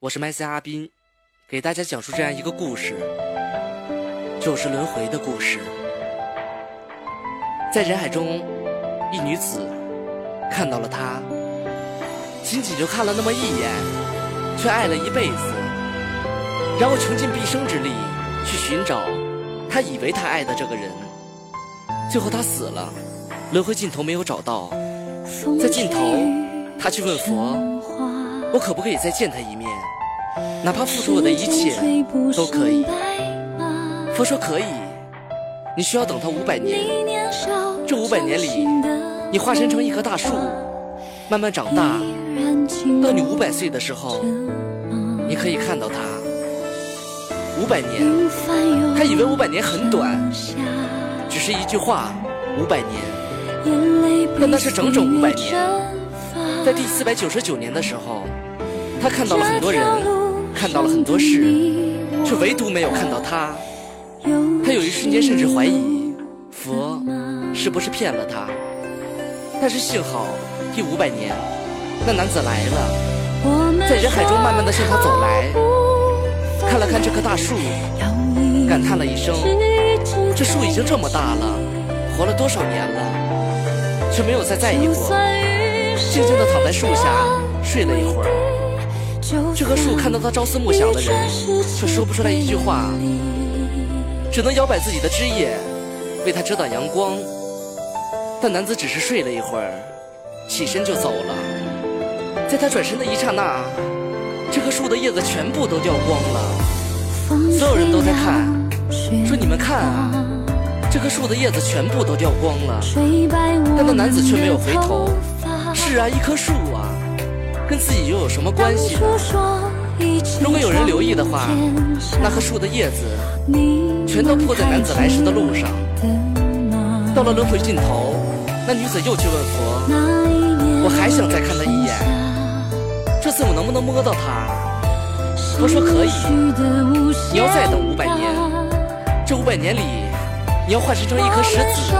我是麦斯阿斌，给大家讲述这样一个故事，就是轮回的故事。在人海中，一女子看到了他，仅仅就看了那么一眼，却爱了一辈子，然后穷尽毕生之力去寻找他以为他爱的这个人，最后他死了，轮回尽头没有找到，在尽头，他去问佛。我可不可以再见他一面？哪怕付出我的一切都可以。佛说可以，你需要等他五百年。这五百年里，你化身成一棵大树，慢慢长大，到你五百岁的时候，你可以看到他。五百年，他以为五百年很短，只是一句话，五百年，但那是整整五百年。在第四百九十九年的时候，他看到了很多人，看到了很多事，却唯独没有看到他。他有一瞬间甚至怀疑佛是不是骗了他。但是幸好第五百年，那男子来了，在人海中慢慢的向他走来，看了看这棵大树，感叹了一声：这树已经这么大了，活了多少年了，却没有再在意过。静静地躺在树下睡了一会儿，这棵树看到他朝思暮想的人，却说不出来一句话，只能摇摆自己的枝叶，为他遮挡阳光。但男子只是睡了一会儿，起身就走了。在他转身的一刹那，这棵树的叶子全部都掉光了。所有人都在看，说你们看啊，这棵树的叶子全部都掉光了。但那男子却没有回头。是啊，一棵树啊，跟自己又有什么关系呢？如果有人留意的话，那棵树的叶子全都铺在男子来时的路上。到了轮回尽头，那女子又去问佛：“我还想再看他一眼，这次我能不能摸到他？”佛说：“可以，你要再等五百年。这五百年里，你要化身成一颗石子，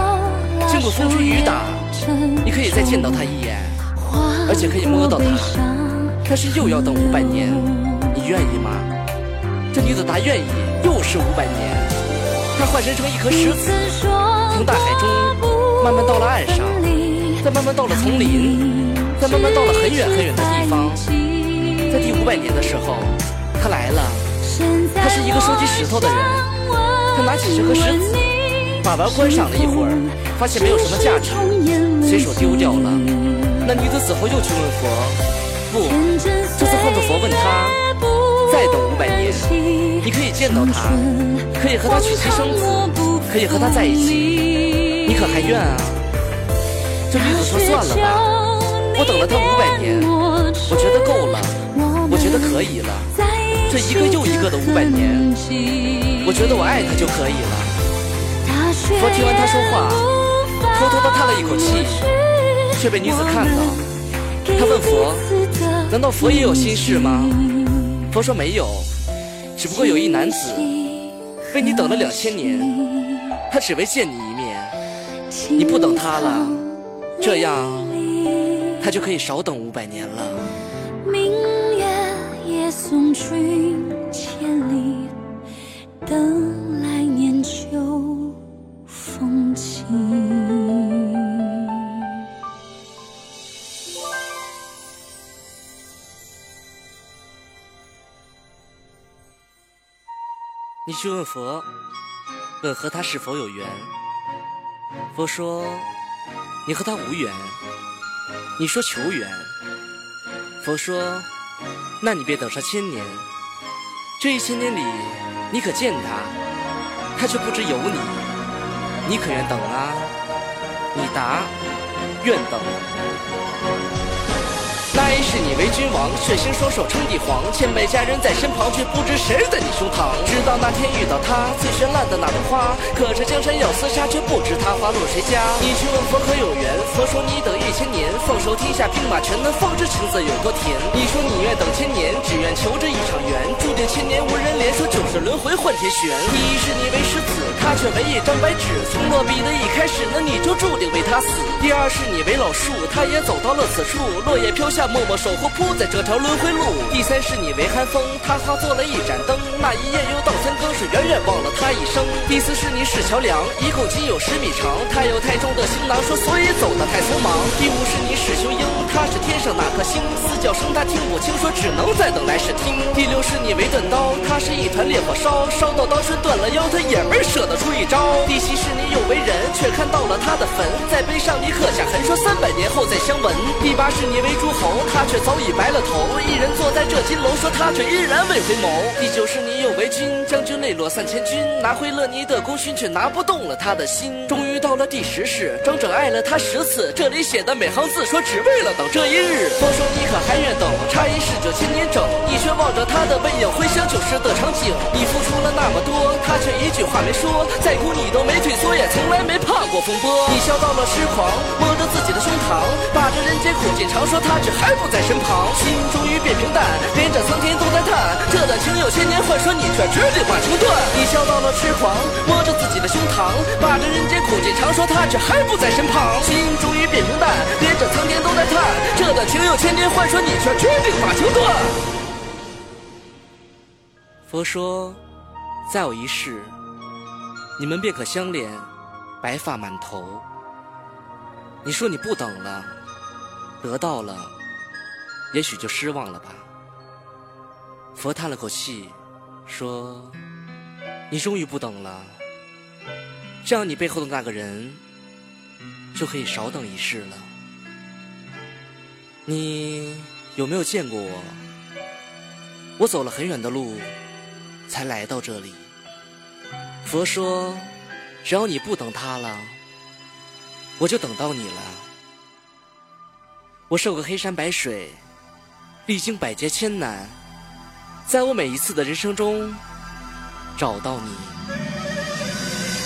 经过风吹雨打。”你可以再见到他一眼，而且可以摸到他，但是又要等五百年，你愿意吗？这女子答愿意，又是五百年。她化身成一颗石子，从大海中慢慢到了岸上，再慢慢到了丛林，再慢慢到了很远很远的地方。在第五百年的时候，她来了。她是一个收集石头的人，她拿起这颗石子，把玩观赏了一会儿，发现没有什么价值。随手丢掉了。那女子死后又去问佛，不，这次换作佛问他，再等五百年，你可以见到他，可以和他娶妻生子，可以和他在一起，你可还愿啊？这女子说算了吧，我等了他五百年，我觉得够了，我觉得可以了。这一个又一个的五百年，我觉得我爱他就可以了。佛听完他说话。偷偷的叹了一口气，却被女子看到。他问佛：“难道佛也有心事吗？”佛说：“没有，只不过有一男子为你等了两千年，他只为见你一面。你不等他了，这样他就可以少等五百年了。”明月夜送君去问佛，问和他是否有缘。佛说，你和他无缘。你说求缘。佛说，那你别等上千年。这一千年里，你可见他？他却不知有你。你可愿等啊？你答，愿等。那一世你为君王，血腥双手称帝皇，千百佳人在身旁，却不知谁在你胸膛。直到那天遇到他，最绚烂的那朵花，可是江山要厮杀，却不知他花落谁家。你去问佛可有缘，佛说你等一千年，放手天下兵马权，能方知情色有多甜。你说你愿等千年，只愿求这一场缘，注定千年无人怜，说九世轮回换天旋。第一世你为世子，他却为一张白纸，从落笔的一开始，那你就注定为他死。第二世你为老树，他也走到了此处，落叶飘下。下默默守护铺在这条轮回路。第三是你为寒风，他化作了一盏灯，那一夜又到三更，是远远忘了他一生。第四是你是桥梁，一口仅有十米长，他有太重的行囊，说所以走得太匆忙。第五是你是雄鹰，他是天上那颗星，四叫声他听不清，说只能再等来世听。第六是你为断刀，他是一团烈火烧，烧到刀身断了腰，他也没舍得出一招。第七是你有为人，却看到了他的坟，在碑上你刻下痕，说三百年后再相闻。第八是你为诸侯，他却早已白了头，一人坐在这金楼，说他却依然未回眸。第九是你有为君，将军泪落三千军，拿回了你的功勋，却拿不动了他的心。终于到了第十世，整整爱了他十次，这里写的每行字，说只为了等这一日。佛说你可还愿等？差一世就千年整，你却望着他的背影，回想旧时的场景。你付出了那么多，他却一句话没说，再苦你都没退缩，也从来没怕过风波。你笑到了痴狂，摸着自己的胸膛，把这人间苦尽尝，说他却还不在身旁。心终于变平淡，连着苍天都在叹，这段情有千年，换说你却绝对把情断。你笑到了痴狂，摸着自己的胸膛，把这人间苦尽尝，说他却还不在身旁。心终于变平淡，连着苍天都在叹，这段情有千年，换说你却绝对把情断。佛说，再有一世，你们便可相恋，白发满头。你说你不等了，得到了，也许就失望了吧。佛叹了口气，说：“你终于不等了，这样你背后的那个人就可以少等一世了。你有没有见过我？我走了很远的路。”才来到这里。佛说，只要你不等他了，我就等到你了。我受过黑山白水，历经百劫千难，在我每一次的人生中找到你。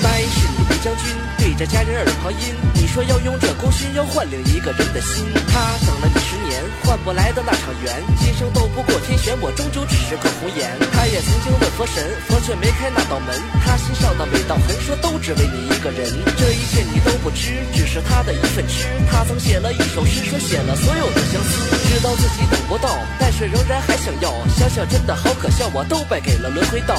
那一世你为将军，对着家人耳旁音，你说要用这功勋，要换另一个人的心。他等了你十年，换不来的那场缘，今生斗不过天玄，我终究只是个红颜。他也曾经问佛神，佛却没开那道门。他心上的每道痕，说都只为你一个人。这一切你都不知，只是他的一份痴。他曾写了一首诗，说写了所有的相思，知道自己等不到，但是仍然还想要。想想真的好可笑，我都败给了轮回道。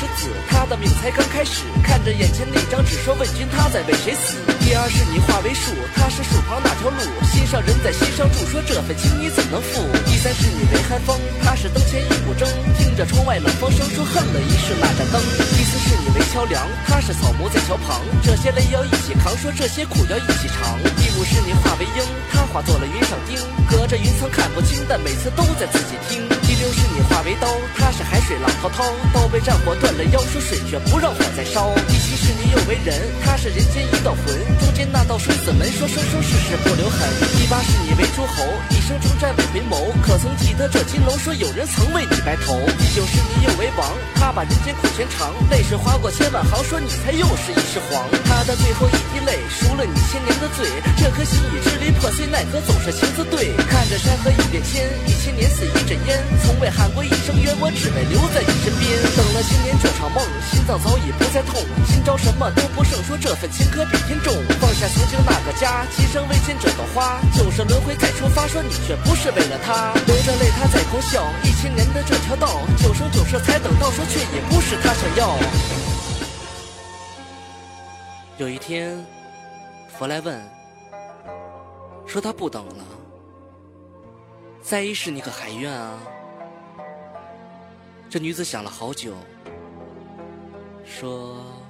第一是你为狮子，他的命才刚开始，看着眼前那张纸，说问君他在为谁死。第二是你化为树，他是树旁那条路，心上人在心上住，说这份情你怎能负？第三是你为寒风，他是灯前一股蒸，听着窗外冷风声，说恨了一世那盏灯。第四是你为桥梁，他是草木在桥旁，这些泪要一起扛，说这些苦要一起尝。第五是你化为鹰，他化作了云上钉，隔着云层看不清，但每次都在自己听。第六是你化为刀，他是海水浪滔滔，刀被战火断了腰，说水却不让火再烧。第七是你又为人，他是人间一道魂，中间那道生死门，说生生世世不留痕。第八是你为诸侯，一生征战未回眸，可曾记得这金龙，说有人曾为你白头。第九是你又为王，他把人间苦全尝，泪水划过千万行，说你才又是一世皇。他的最后一滴泪，赎了你千年的罪，这颗心已支离破碎，奈何总是情字对。看着山河一变迁，一千年似一阵烟，从未喊过一声冤，我只为留在你身边。等了千年这场梦，心脏早已不再痛，今朝什么都不剩，说这份情可比天重。放下曾经那个家，今生为见这朵花，就是轮回再出发，说你却不是为了他。流着泪他在狂笑，一千年的这条道，九生九世才等到，说却也不是他想要。有一天，佛来问，说他不等了，在一世你可还愿啊？这女子想了好久，说。